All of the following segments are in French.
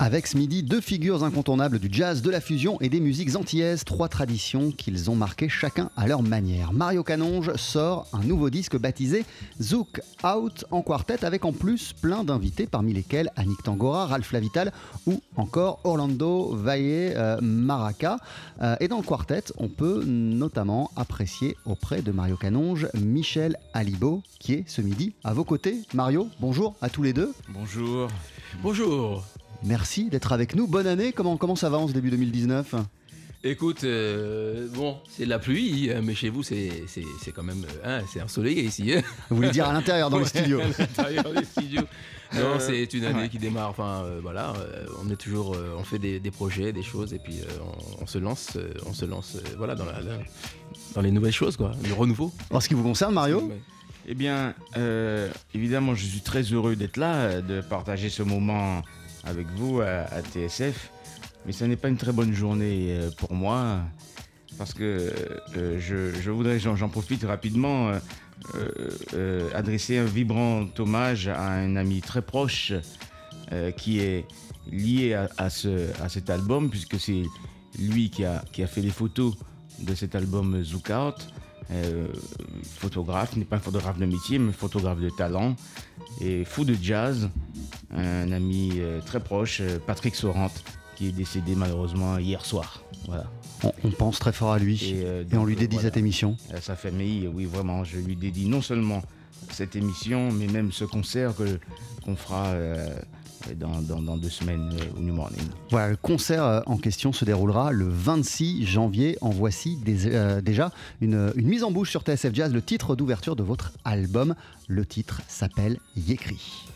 Avec ce midi, deux figures incontournables du jazz, de la fusion et des musiques antillaises, trois traditions qu'ils ont marquées chacun à leur manière. Mario Canonge sort un nouveau disque baptisé Zouk Out en quartet avec en plus plein d'invités parmi lesquels Annick Tangora, Ralph Lavital ou encore Orlando Valle euh, Maraca. Euh, et dans le quartet, on peut notamment apprécier auprès de Mario Canonge Michel Alibo qui est ce midi à vos côtés. Mario, bonjour à tous les deux. Bonjour. Bonjour. Merci d'être avec nous. Bonne année. Comment, comment ça va en ce début 2019 Écoute, euh, bon, c'est de la pluie, hein, mais chez vous, c'est c'est- c'est quand même. euh, hein, c'est ensoleillé ici. hein. Vous voulez dire à l'intérieur dans les Ouais, à l'intérieur des studios. Non, Euh, c'est une année ouais. qui démarre. Enfin, euh, voilà, euh, on est toujours, euh, on fait des, des projets, des choses, et puis euh, on, on se lance, euh, on se lance, euh, voilà, dans, la, la- dans les nouvelles choses, quoi, le renouveau. En ce qui vous concerne, Mario? Eh bien, euh, évidemment, je suis très heureux d'être là, euh, de partager ce moment avec vous à, TSF. Mais ce n'est pas une très bonne journée euh, pour moi, parce que euh, je, voudrais, j'en profite rapidement, euh, adresser un vibrant hommage à un ami très proche qui est lié à, ce, à cet album, puisque c'est lui qui a, qui a fait les photos de cet album Zook Out. Euh, photographe, n'est pas un photographe de métier, mais photographe de talent et fou de jazz. Un ami euh, très proche, euh, Patrick Sorante, qui est décédé malheureusement hier soir. Voilà. on, on pense très fort à lui et, euh, on lui dédie voilà. cette émission. À sa famille, oui, vraiment, je lui dédie non seulement cette émission, mais même ce concert que- qu'on fera dans, deux semaines euh, au New Morning. Voilà, le concert euh, en question se déroulera le 26 janvier. En voici euh, déjà une, mise en bouche sur TSF Jazz, le titre d'ouverture de votre album. Le titre s'appelle Yécri.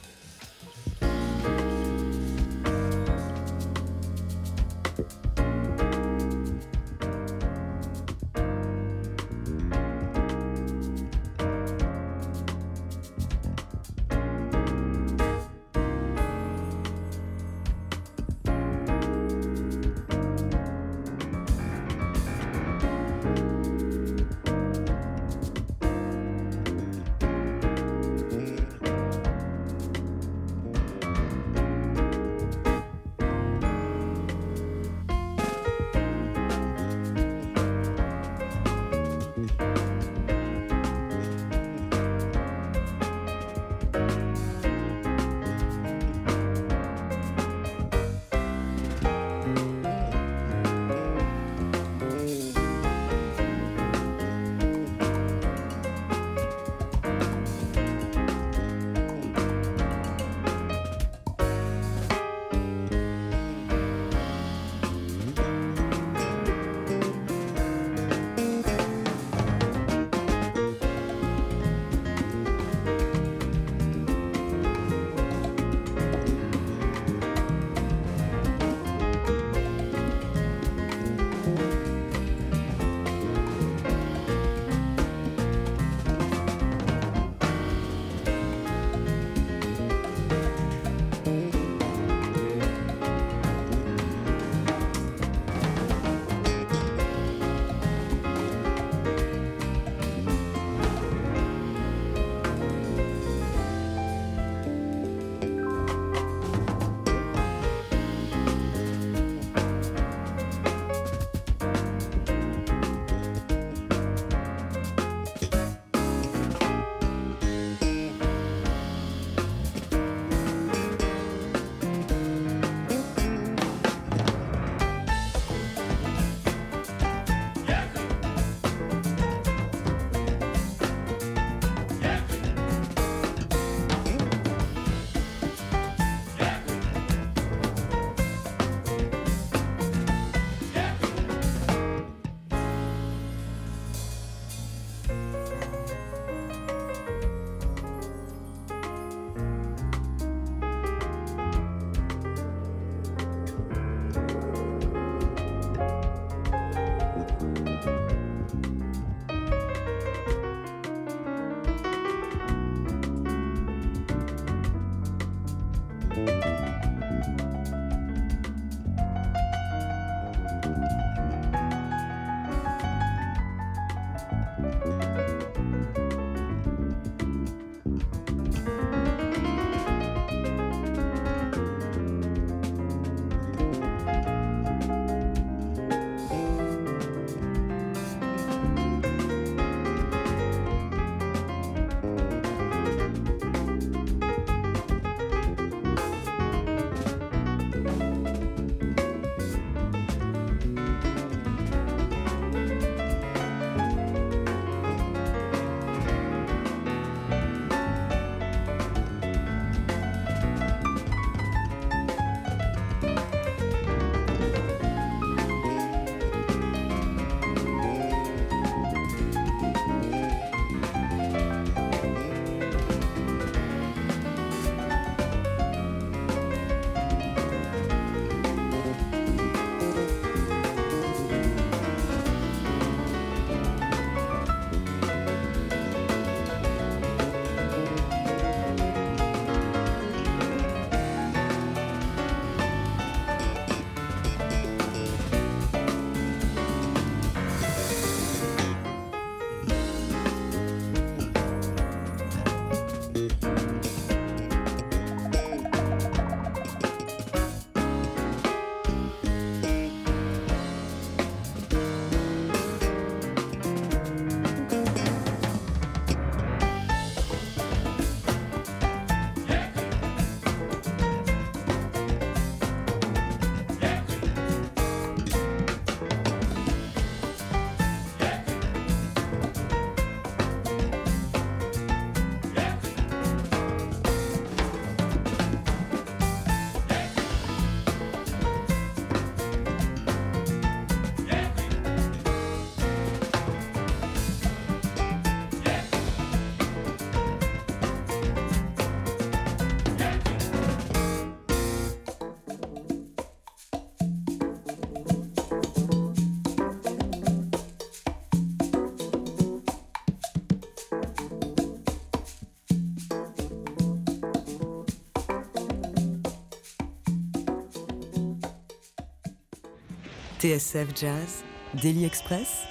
TSF Jazz, Daily Express,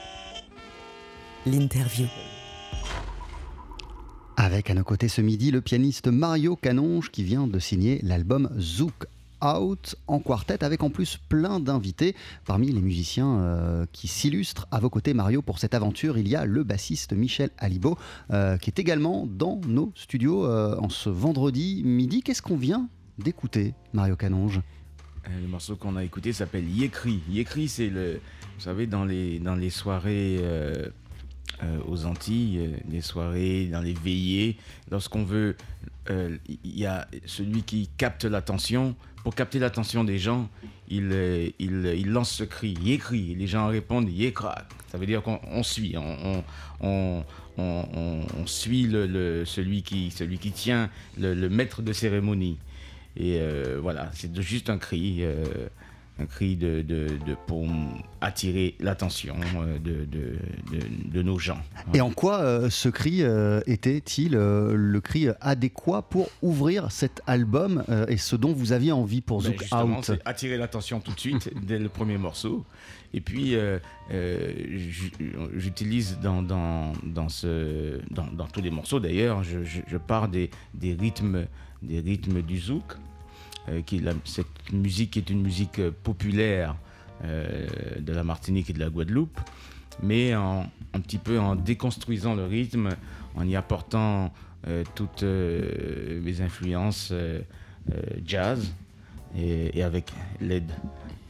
l'interview. Avec à nos côtés ce midi le pianiste Mario Canonge qui vient de signer l'album Zouk Out en quartet avec en plus plein d'invités. Parmi les musiciens euh, qui s'illustrent à vos côtés, Mario, pour cette aventure, il y a le bassiste Michel Alibo euh, qui est également dans nos studios euh, en ce vendredi midi. Qu'est-ce qu'on vient d'écouter, Mario Canonge? Le morceau qu'on a écouté s'appelle Yécri. Yécri, c'est le. Vous savez, dans les, dans les soirées euh, euh, aux Antilles, euh, les soirées, dans les veillées, lorsqu'on veut. euh, Il y a celui qui capte l'attention. Pour capter l'attention des gens, il, euh, il, lance ce cri, Yécri. Les gens répondent Yécra. Ça veut dire qu'on on suit. On, on, on, suit celui, qui, celui qui tient, le maître de cérémonie. Et euh, voilà, c'est juste un cri, euh, un cri de, de- de- pour attirer l'attention euh, de, nos gens. Et en quoi ce cri était-il le cri adéquat pour ouvrir cet album et ce dont vous aviez envie pour Ben, Zouk justement, Out attirer l'attention tout de suite dès le premier morceau. Et puis, euh, euh, j'utilise dans, dans, dans, ce, dans, dans tous les morceaux d'ailleurs, je, je- je pars des, des, rythmes, des rythmes du zouk, euh, cette musique est une musique euh, populaire euh, de la Martinique et de la Guadeloupe, mais en, un petit peu en déconstruisant le rythme, en y apportant toutes mes influences jazz et, avec l'aide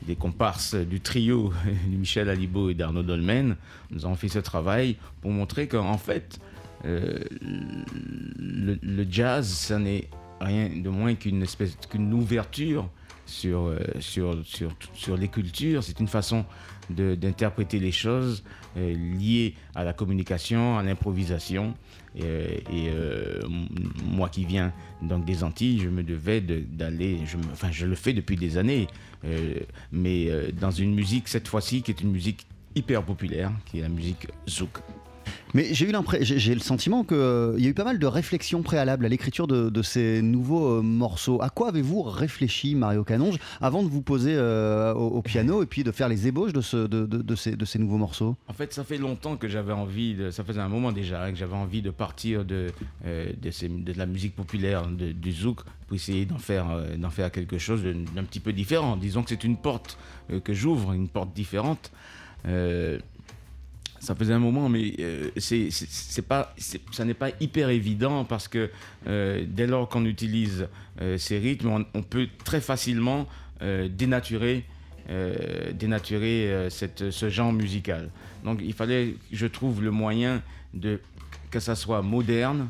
des comparses du trio de Michel Alibo et d'Arnaud Dolmen, nous avons fait ce travail pour montrer qu'en fait, le jazz, ça n'est rien de moins qu'une espèce qu'une ouverture sur, euh, les cultures. C'est une façon d'interpréter les choses euh, liées à la communication, à l'improvisation. Et, euh, moi qui viens donc des Antilles, je me devais de- d'aller, enfin je le fais depuis des années, mais dans une musique cette fois-ci qui est une musique hyper populaire, qui est la musique zouk. Mais j'ai eu j'ai- le sentiment qu'il y a eu pas mal de réflexions préalables à l'écriture de, ces nouveaux euh, morceaux. À quoi avez-vous réfléchi, Mario Canonge, avant de vous poser euh, au, piano et puis de faire les ébauches de, ce- de- de- de ces, nouveaux morceaux? En fait, ça fait longtemps que j'avais envie, ça faisait un moment déjà, hein, que j'avais envie de partir de, euh, la musique populaire, du zouk, pour essayer d'en faire, euh, quelque chose d'un petit peu différent. Disons que c'est une porte euh, que j'ouvre, une porte différente. Euh, ça faisait un moment, mais euh, c'est, pas, ça n'est pas hyper évident parce que euh, dès lors qu'on utilise euh, ces rythmes, on, peut très facilement euh, dénaturer, dénaturer cette, ce genre musical. Donc il fallait, je trouve, le moyen de que ça soit moderne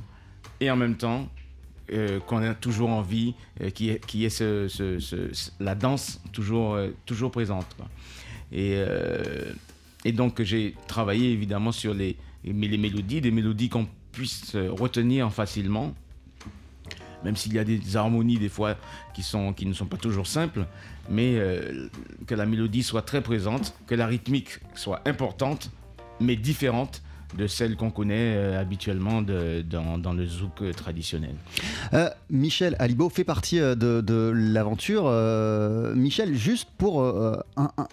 et en même temps qu'on ait toujours envie, ait, qu'il y ait ce- ce- la danse toujours, toujours présente. Et, et donc j'ai travaillé évidemment sur les, mélodies, des mélodies qu'on puisse euh, retenir facilement, même s'il y a des harmonies des fois qui ne sont pas toujours simples, mais euh, que la mélodie soit très présente, que la rythmique soit importante, mais différente de celle qu'on connaît euh, habituellement de- dans, dans le zouk euh, traditionnel. Euh, Michel Alibo fait partie de, de l'aventure. Euh, Michel, juste pour euh,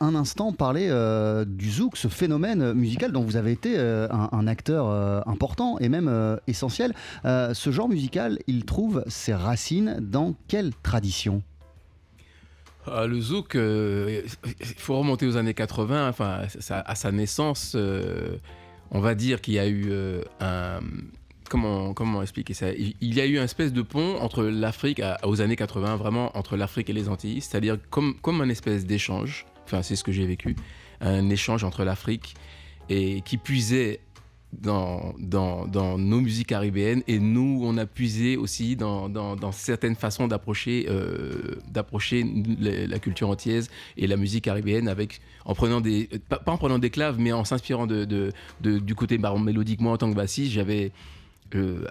un, instant parler euh, du zouk, ce phénomène musical dont vous avez été euh, un, un acteur euh, important et même euh, essentiel. Euh, ce genre musical, il trouve ses racines dans quelle tradition? Ah, le zouk, euh, il faut remonter aux années 80, enfin, ça- à sa naissance, euh, on va dire qu'il y a eu euh, un... Comment, expliquer ça? Il y a eu un espèce de pont entre l'Afrique, aux années 80, vraiment entre l'Afrique et les Antilles, c'est-à-dire comme, comme un espèce d'échange, enfin c'est ce que j'ai vécu, un échange entre l'Afrique et qui puisait dans, dans, dans nos musiques caribéennes et nous, on a puisé aussi dans, dans, certaines façons d'approcher euh, d'approcher la, culture antillaise et la musique caribéenne avec, en prenant des, pas, en prenant des claves, mais en s'inspirant de, de, du côté baron mélodique. Moi, en tant que bassiste, j'avais, euh,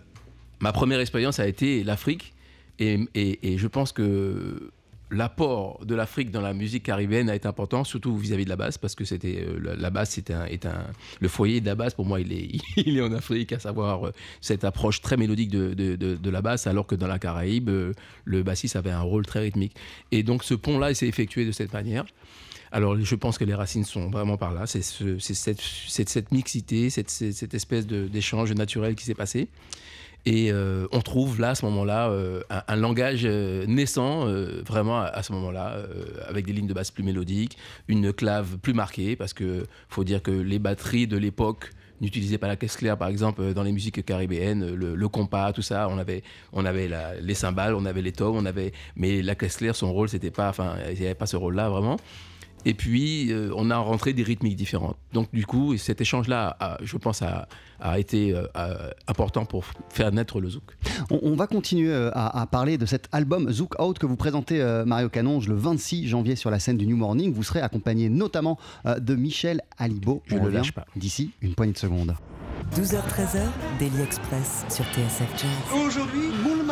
ma première expérience a été l'Afrique et, et je pense que l'apport de l'Afrique dans la musique caribéenne a été important, surtout vis-à-vis de la basse, parce que c'était euh, la, basse est un, est un le foyer de la basse pour moi il est il est en Afrique, à savoir euh, cette approche très mélodique de, de, de, la basse, alors que dans la Caraïbe euh, le bassiste avait un rôle très rythmique. Et donc ce pont là il s'est effectué de cette manière. Alors, je pense que les racines sont vraiment par là. C'est ce- c'est cette, cette, mixité, cette, cette, espèce d'échange naturel qui s'est passé. Et euh, on trouve là, à ce moment-là, euh, un, langage euh, naissant, vraiment à, ce moment-là, avec des lignes de basse plus mélodiques, une clave plus marquée, parce que faut dire que les batteries de l'époque n'utilisaient pas la caisse claire, par exemple, dans les musiques caribéennes, le, compas, tout ça, on avait, on avait les cymbales, on avait les tomes, on avait, mais la caisse claire, son rôle, c'était pas, enfin, il n'y avait pas ce rôle-là vraiment. Et puis, euh, on a rentré des rythmiques différentes. Donc, du coup, cet échange-là, a- je pense, a, a été euh, a- important pour faire naître le zouk. On, on va continuer euh, à, à parler de cet album Zouk Out que vous présentez, euh, Mario Canonge, le 26 janvier sur la scène du New Morning. Vous serez accompagné notamment euh, de Michel Alibo. Je On le lâche pas. D'ici une poignée de secondes. 12h-13h, Daily Express sur TSF Jazz. Aujourd'hui,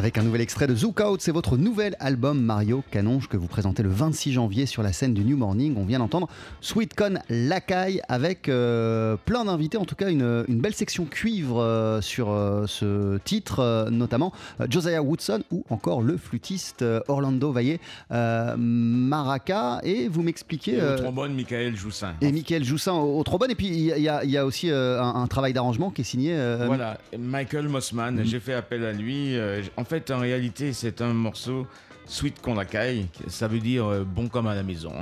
Avec un nouvel extrait de Zook Out, c'est votre nouvel album Mario Canonge que vous présentez le 26 janvier sur la scène du New Morning. On vient d'entendre Sweet Con Lacaille avec euh, plein d'invités, en tout cas une, une belle section cuivre euh, sur euh, ce titre, notamment Josiah Woodson ou encore le flûtiste Orlando Vaillé euh, Maraca. Et vous m'expliquez. Au trombone, Michael Joussin. et Michael Joussin au, au trombone. Et puis il y, a- il y a aussi un, un travail d'arrangement qui est signé. Voilà, Michael Mossman, Mhm. j'ai fait appel à lui. En fait, en réalité, c'est un morceau Sweet caille, ça veut dire euh, bon comme à la maison.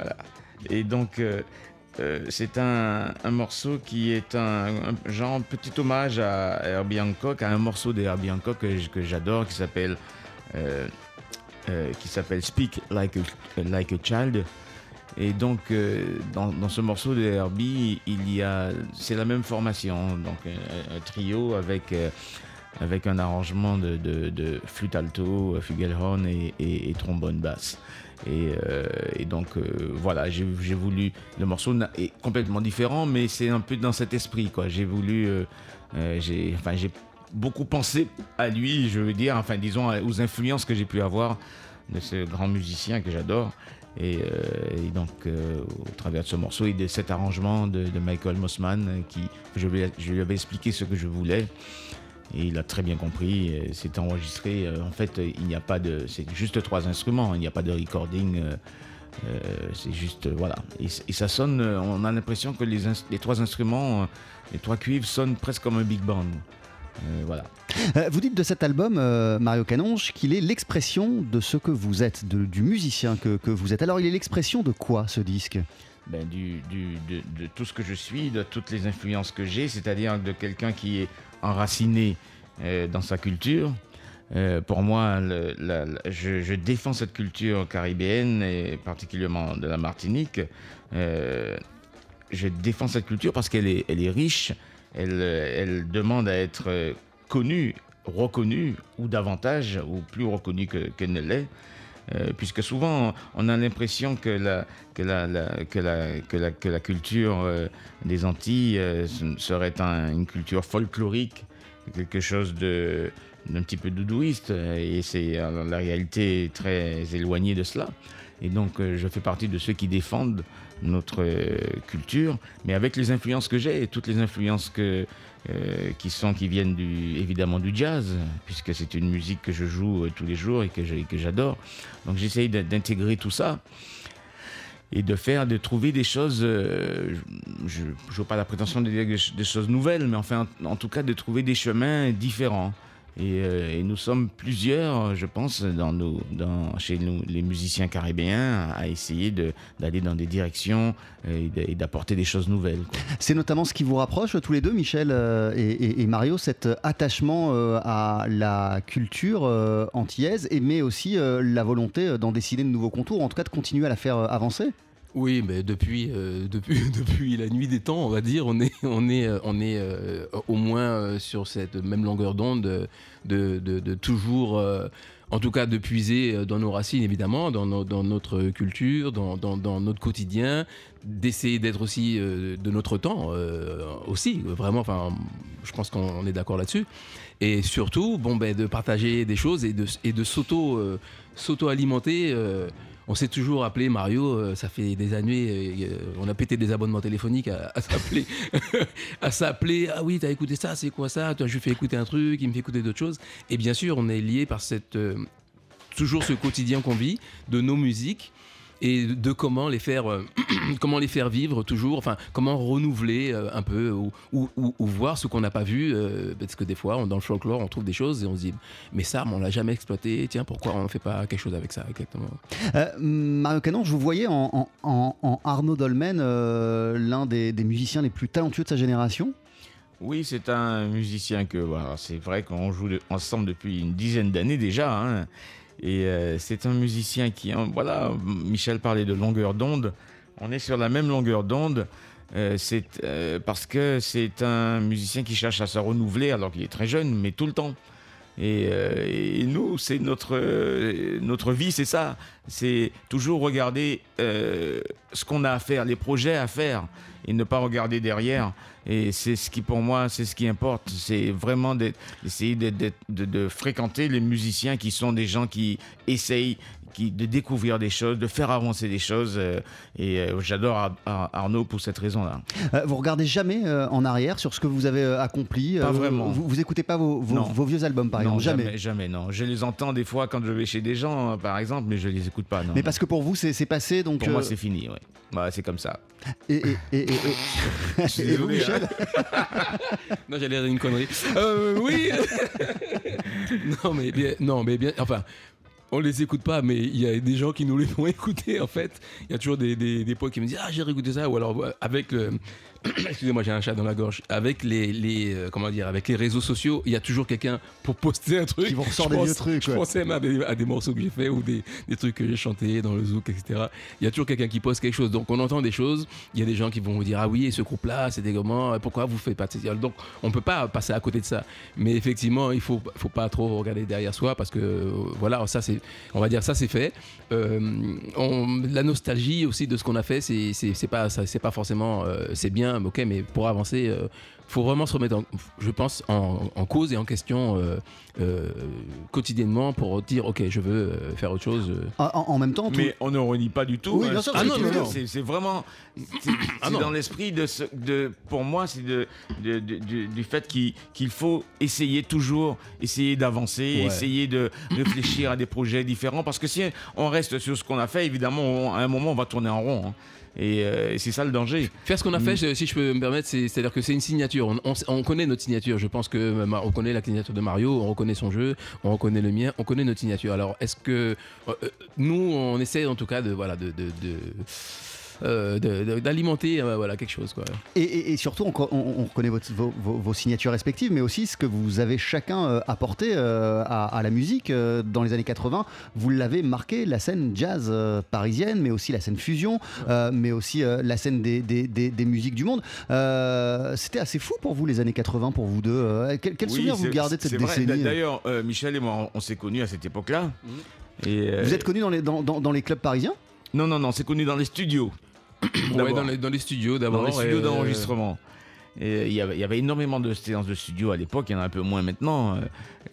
hein. Et donc, euh, euh, c'est un, morceau qui est un, genre petit hommage à Herbie Hancock, à un morceau de Hancock que, j'adore, qui s'appelle qui s'appelle Speak Like a, Like a Child. Et donc, dans, ce morceau de Herbie, il y a, c'est la même formation, donc un, trio avec, avec un arrangement de, flûte alto, flugelhorn et, trombone basse. Et, euh, donc, euh, voilà, j'ai voulu. Le morceau est complètement différent, mais c'est un peu dans cet esprit. J'ai voulu. euh, euh, j'ai, beaucoup pensé à lui, je veux dire, enfin, disons, aux influences que j'ai pu avoir de ce grand musicien que j'adore. Et, euh, donc, euh, au travers de ce morceau et de cet arrangement de, Michael Mossman, euh, qui, je lui avais expliqué ce que je voulais. Et il a très bien compris. euh, C'est enregistré. euh, En fait, euh, il n'y a pas de. C'est juste trois instruments. Il n'y a pas de recording. euh, c'est juste. voilà. Et, ça sonne. On a l'impression que les, trois instruments, les trois cuivres sonnent presque comme un big band. Euh, voilà. Vous dites de cet album, euh, Mario Canonge, qu'il est l'expression de ce que vous êtes, de- du musicien que, que vous êtes. Alors, il est l'expression de quoi ce disque? Ben, du, du- de, de tout ce que je suis, de toutes les influences que j'ai, c'est-à-dire de quelqu'un qui est enraciné euh, dans sa culture. Euh, pour moi, je, défends cette culture caribéenne et particulièrement de la Martinique. Euh, je défends cette culture parce qu'elle est, elle est riche, elle, elle demande à être connue, reconnue, ou davantage, ou plus reconnue que- qu'elle ne l'est. Euh, puisque souvent on a l'impression que la, que la, que la, que la, que la culture euh, des Antilles euh, serait un- une culture folklorique, quelque chose de d'un petit peu doudouiste, et c'est la réalité est très éloignée de cela. Et donc je fais partie de ceux qui défendent notre culture, mais avec les influences que j'ai, toutes les influences que, euh, qui sont qui viennent du, évidemment du jazz, puisque c'est une musique que je joue euh, tous les jours et que j'adore. Donc j'essaye d'in- d'intégrer tout ça et de faire, de trouver des choses. euh, je n'ai pas la prétention de dire des choses nouvelles, mais enfin, en, en tout cas, de trouver des chemins différents. Et, euh, et nous sommes plusieurs, je pense, chez nous, les musiciens caribéens, à essayer d'aller dans des directions euh, et d'apporter des choses nouvelles. C'est notamment ce qui vous rapproche tous les deux, Michel euh, et, et- Mario, cet attachement à la culture antillaise, mais aussi la volonté d'en dessiner de nouveaux contours, en tout cas de continuer à la faire avancer? Oui, mais depuis, euh, depuis, depuis la nuit des temps, on va dire, on est, on est, euh, on est euh, au moins sur cette même longueur d'onde de, de, de- toujours, en tout cas, de puiser dans nos racines, évidemment, dans, dans notre culture, dans, dans- notre quotidien, d'essayer d'être aussi de notre temps, aussi, vraiment, enfin, je pense qu'on est d'accord là-dessus. Et surtout, bon, ben, de partager des choses et de, et de s'auto, s'auto-alimenter. euh, on s'est toujours appelé Mario, euh, ça fait des années, euh, on a pété des abonnements téléphoniques à, s'appeler, à s'appeler. Ah oui, t'as écouté ça, c'est quoi ça? Toi, je lui fais écouter un truc, il me fait écouter d'autres choses. Et bien sûr, on est lié par cette euh, toujours ce quotidien qu'on vit de nos musiques et de comment les faire, euh, comment les faire vivre toujours, enfin comment renouveler euh, un peu ou, ou- ou- ou voir ce qu'on n'a pas vu, euh, parce que des fois on- dans le folklore on trouve des choses et on se dit mais ça on l'a jamais exploité, tiens pourquoi on ne fait pas quelque chose avec ça exactement. Euh, Mario Canon, je vous voyais en, en- en- en Arnaud Dolmen, euh, l'un des, des musiciens les plus talentueux de sa génération. Oui, c'est un musicien que voilà, c'est vrai qu'on joue ensemble depuis une dizaine d'années déjà. hein. Et euh, c'est un musicien qui, hein, voilà, Michel parlait de longueur d'onde. On est sur la même longueur d'onde. Euh, c'est euh, parce que c'est un musicien qui cherche à se renouveler alors qu'il est très jeune, mais tout le temps. Et, et nous, c'est notre, notre vie, c'est ça. C'est toujours regarder ce qu'on a à faire, les projets à faire, et ne pas regarder derrière. Et c'est ce qui, pour moi, c'est ce qui importe. C'est vraiment d'essayer de fréquenter les musiciens qui sont des gens qui essayent qui, de découvrir des choses, de faire avancer des choses. euh, et euh, j'adore Ar- Ar- Arnaud pour cette raison-là. Euh, vous regardez jamais en arrière sur ce que vous avez accompli Pas vraiment. Vous, vous écoutez pas vos, vos- Non. vos vieux albums, par non, exemple Jamais. jamais, jamais, non. Je les entends des fois quand je vais chez des gens, euh, par exemple, mais je les écoute pas. Non, Mais non. parce que pour vous, c'est passé, donc. pour moi, c'est fini. Ouais. Bah, c'est comme ça. Et, et, et, et- et- suis et vous, Michel? Non, j'allais dire une connerie. Euh, oui. non, mais bien, non, mais bien, enfin. On les écoute pas, mais il y a des gens qui nous les font écouter en fait. Il y a toujours des, des, des potes qui me disent Ah, j'ai réécouté ça, ou alors euh, avec le. Excusez-moi, j'ai un chat dans la gorge. Avec les, les euh, comment dire, avec les réseaux sociaux, il y a toujours quelqu'un pour poster un truc. Qui vous ressort des pense- vieux trucs, Je ouais. pensais même à des, à des morceaux que j'ai fait ou des, des trucs que j'ai chantés dans le zouk, etc. Il y a toujours quelqu'un qui poste quelque chose. Donc on entend des choses. Il y a des gens qui vont vous dire Ah oui, ce groupe-là, c'était comment Pourquoi vous faites pas de ces- Donc on peut pas passer à côté de ça. Mais effectivement, il faut, faut pas trop regarder derrière soi parce que euh, voilà, ça c'est, on va dire ça c'est fait. Euh, on- la nostalgie aussi de ce qu'on a fait, c'est, c'est, c'est pas, ça, c'est pas forcément, c'est bien, ok, mais pour avancer, euh, faut vraiment se remettre, en- je pense, en, en cause et en question euh, euh, quotidiennement pour dire ok, je veux euh, faire autre chose. euh. en, même temps, tout- Mais on ne renie pas du tout. Oui, hein. bien sûr, Ah c'est vraiment. C'est Ah dans l'esprit de, ce- de. Pour moi, c'est de, de- de- du, du fait qu'il qu'il faut essayer toujours, essayer d'avancer, Ouais. essayer de réfléchir à des projets différents. Parce que si on reste sur ce qu'on a fait, évidemment, on- à un moment, on va tourner en rond. hein. Et, euh, et c'est ça le danger. Faire ce qu'on a Mm. fait, je- si je peux me permettre, c'est- c'est-à-dire que c'est une signature. On, on- on connaît notre signature. Je pense que euh, on connaît la signature de Mario, on reconnaît son jeu, on reconnaît le mien, on connaît notre signature. Alors, est-ce que euh, euh, nous, on essaie en tout cas de voilà de- de- euh, d'alimenter euh, voilà quelque chose quoi. Et, et- et surtout, on, on- on reconnaît votre- vos, vos- vos signatures respectives, mais aussi ce que vous avez chacun euh, apporté euh, à, à la musique euh, dans les années 80. Vous l'avez marqué, la scène jazz euh, parisienne, mais aussi la scène fusion, euh, mais aussi euh, la scène des, des- des- des musiques du monde. Euh, C'était assez fou pour vous les années 80, pour vous deux. Euh, quel quel Oui, souvenir vous gardez de cette décennie D'ailleurs, euh, Michel et moi, on, on s'est connus à cette époque-là. Et, euh, Vous êtes connu dans les, dans, dans- dans les clubs parisiens? Non, non, non, c'est connu dans les studios. Ouais, dans, les, dans les studios dans d'abord. les studios euh, d'enregistrement. Et il y, avait, il y avait énormément de séances de studio à l'époque, il y en a un peu moins maintenant. euh,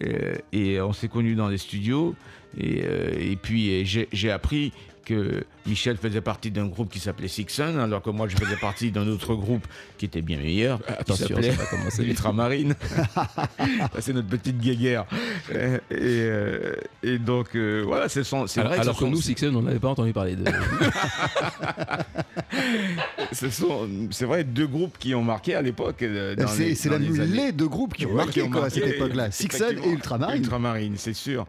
euh, et on s'est connus dans les studios. Et, euh, et puis euh, j'ai appris que Michel faisait partie d'un groupe qui s'appelait Sixon, alors que moi je faisais partie d'un autre groupe qui était bien meilleur, qui Attention, ça va commencer. Ultramarine. C'est notre petite guéguerre. Et, euh, et donc euh, voilà, c'est son- Alors, vrai. alors ce que nous, Sixon, on n'avait pas entendu parler de. ce sont, c'est vrai, deux groupes qui ont marqué à l'époque. euh, C'est les- deux groupes qui ont Ouais, marqué, qui ont quoi, à cette époque-là. Sixon et. Ultramarine. Ultramarine, c'est sûr.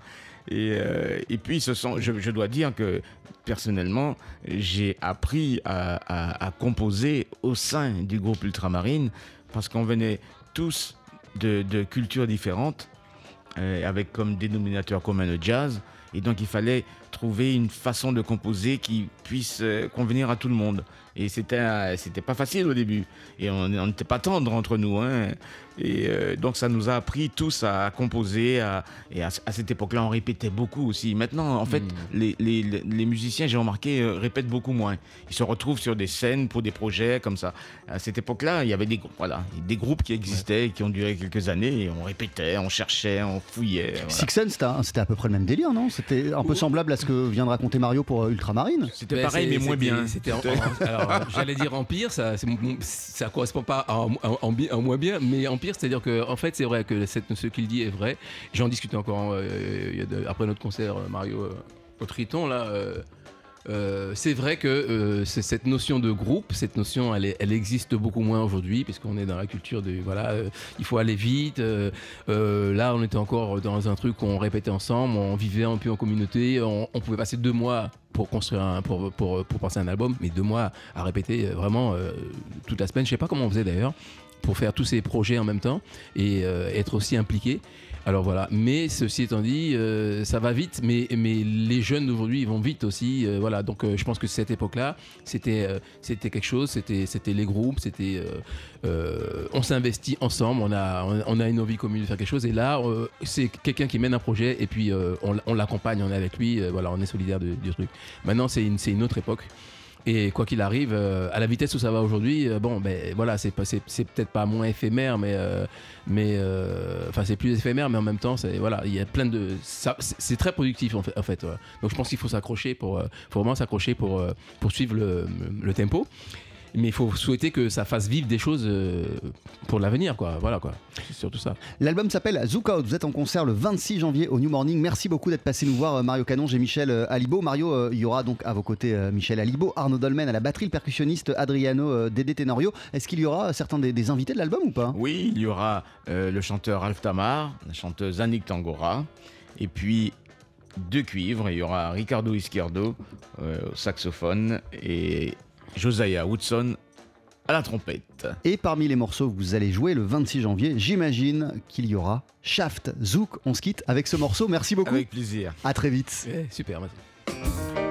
Et, euh, et puis, je, dois dire que personnellement, j'ai appris à, composer au sein du groupe Ultramarine parce qu'on venait tous de, de cultures différentes, euh, avec comme dénominateur commun le jazz. Et donc, il fallait trouver une façon de composer qui puisse euh, convenir à tout le monde. Et c'était, c'était pas facile au début. Et on n'était pas tendre entre nous. hein. Et euh, donc, ça nous a appris tous à, composer. à- et à, à cette époque-là, on répétait beaucoup aussi. Maintenant, en fait, les, les- les- les musiciens, j'ai remarqué, euh, répètent beaucoup moins. Ils se retrouvent sur des scènes pour des projets comme ça. À cette époque-là, il y avait des, voilà, des groupes qui existaient, qui ont duré quelques années. Et on répétait, on cherchait, on fouillait. voilà. C'était un- c'était à peu près le même délire, non? C'était un peu semblable à ce que vient de raconter Mario pour euh, Ultramarine. C'était Ouais, pareil, c'est- mais moins c'était- bien. C'était euh, j'allais dire empire, ça, ça correspond pas à moins bien, mais empire, c'est-à-dire que en fait, c'est vrai que ce qu'il dit est vrai. J'en discutais encore euh, après notre concert, euh, Mario au Triton là. Euh, c'est vrai que euh, cette notion de groupe, cette notion, elle, existe beaucoup moins aujourd'hui, puisqu'on est dans la culture de voilà, euh, il faut aller vite. là, on était encore dans un truc où on répétait ensemble, on vivait un peu en communauté, on, pouvait passer deux mois pour construire un, pour, un album, mais deux mois à répéter vraiment toute la semaine. Je sais pas comment on faisait d'ailleurs pour faire tous ces projets en même temps et être aussi impliqué. Alors voilà, mais ceci étant dit, euh, ça va vite, mais, mais les jeunes d'aujourd'hui vont vite aussi. euh, voilà, donc euh, je pense que cette époque-là, c'était quelque chose, c'était les groupes, c'était on s'investit ensemble, on a on, a une envie commune de faire quelque chose, et là c'est quelqu'un qui mène un projet et puis on, l'accompagne, on est avec lui, voilà, on est solidaire du truc. Maintenant c'est une c'est une autre époque. Et quoi qu'il arrive, euh, à la vitesse où ça va aujourd'hui, euh, bon, ben voilà, c'est peut-être pas moins éphémère, mais euh, mais euh, enfin c'est plus éphémère, mais en même temps, c'est voilà, il y a plein de, ça- c'est très productif en fait. en fait, ouais. Donc je pense qu'il faut s'accrocher pour, euh, faut vraiment s'accrocher pour euh, pour suivre le, le tempo. Mais il faut souhaiter que ça fasse vivre des choses euh, pour l'avenir, quoi. Voilà, quoi. C'est surtout ça. L'album s'appelle Zouk Out. Vous êtes en concert le 26 janvier au New Morning. Merci beaucoup d'être passé nous voir, euh, Mario Canonge et Michel euh, Alibo. Mario, il y aura donc à vos côtés Michel Alibo, Arnaud Dolmen à la batterie, le percussionniste Adriano Dédé Tenorio. Est-ce qu'il y aura certains des, des invités de l'album ou pas? Oui, il y aura euh, le chanteur Alf Tamar, la chanteuse Annick Tangora, et puis deux cuivres. Il y aura Ricardo Izquierdo euh, au saxophone et Josiah Woodson à la trompette. Et parmi les morceaux que vous allez jouer le 26 janvier, j'imagine qu'il y aura Shaft Zouk. On se quitte avec ce morceau. Merci beaucoup. Avec plaisir. À très vite. Eh, super, merci.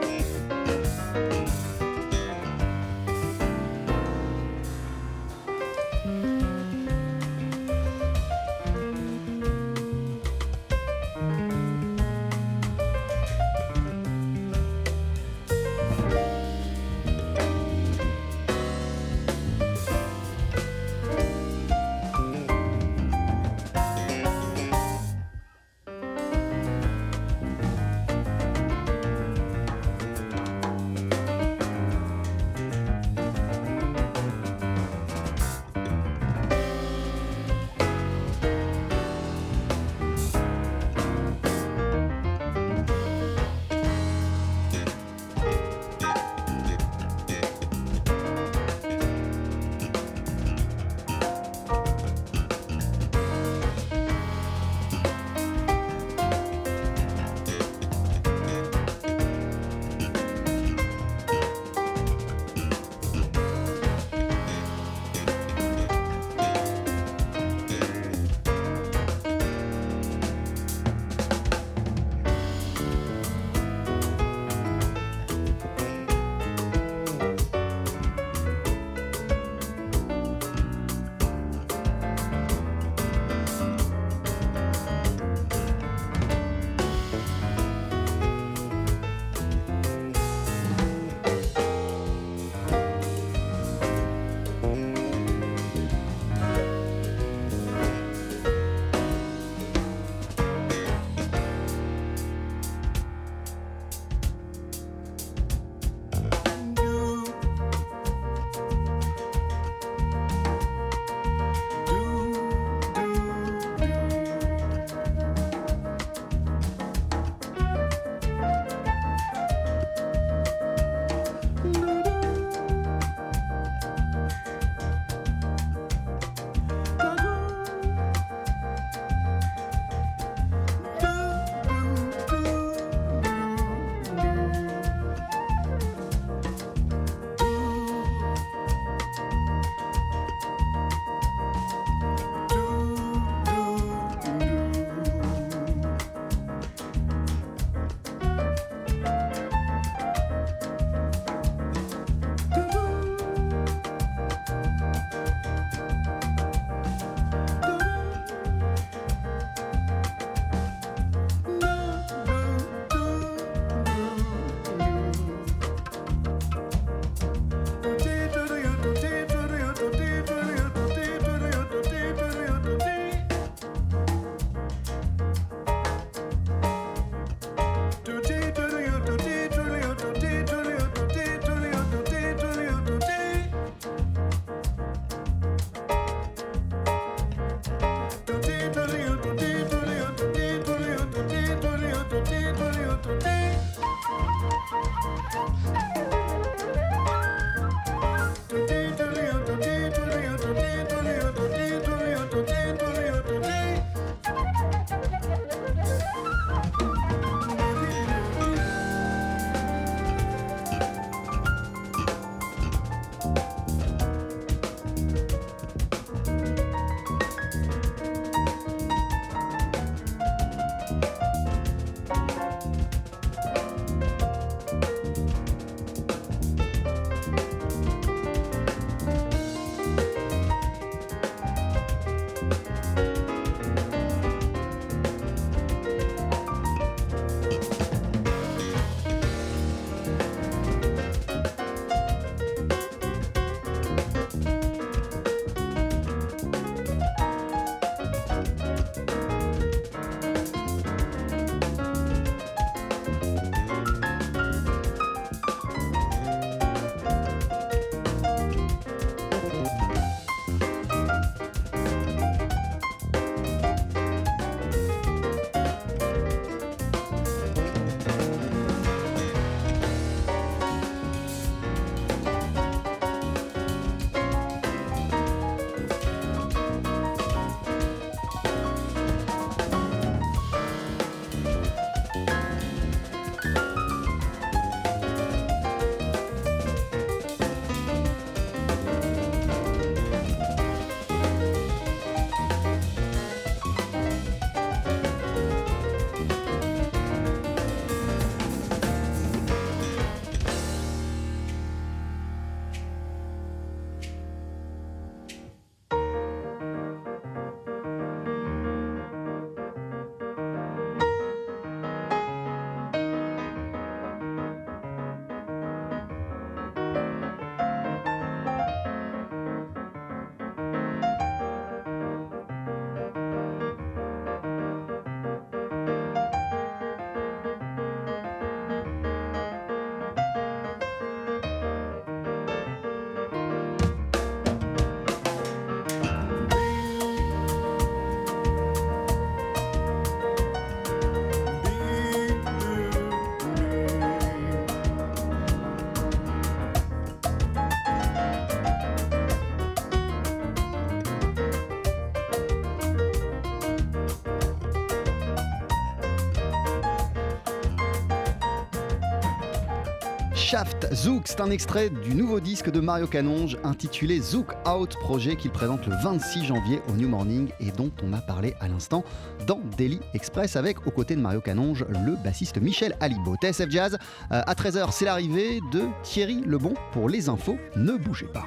Shaft Zouk, c'est un extrait du nouveau disque de Mario Canonge intitulé Zouk Out, projet qu'il présente le 26 janvier au New Morning et dont on a parlé à l'instant dans Daily Express avec, aux côtés de Mario Canonge, le bassiste Michel Alibo. TSF Jazz, euh, à 13h, c'est l'arrivée de Thierry Lebon pour les infos. Ne bougez pas.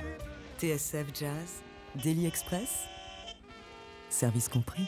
TSF Jazz, Daily Express, service compris.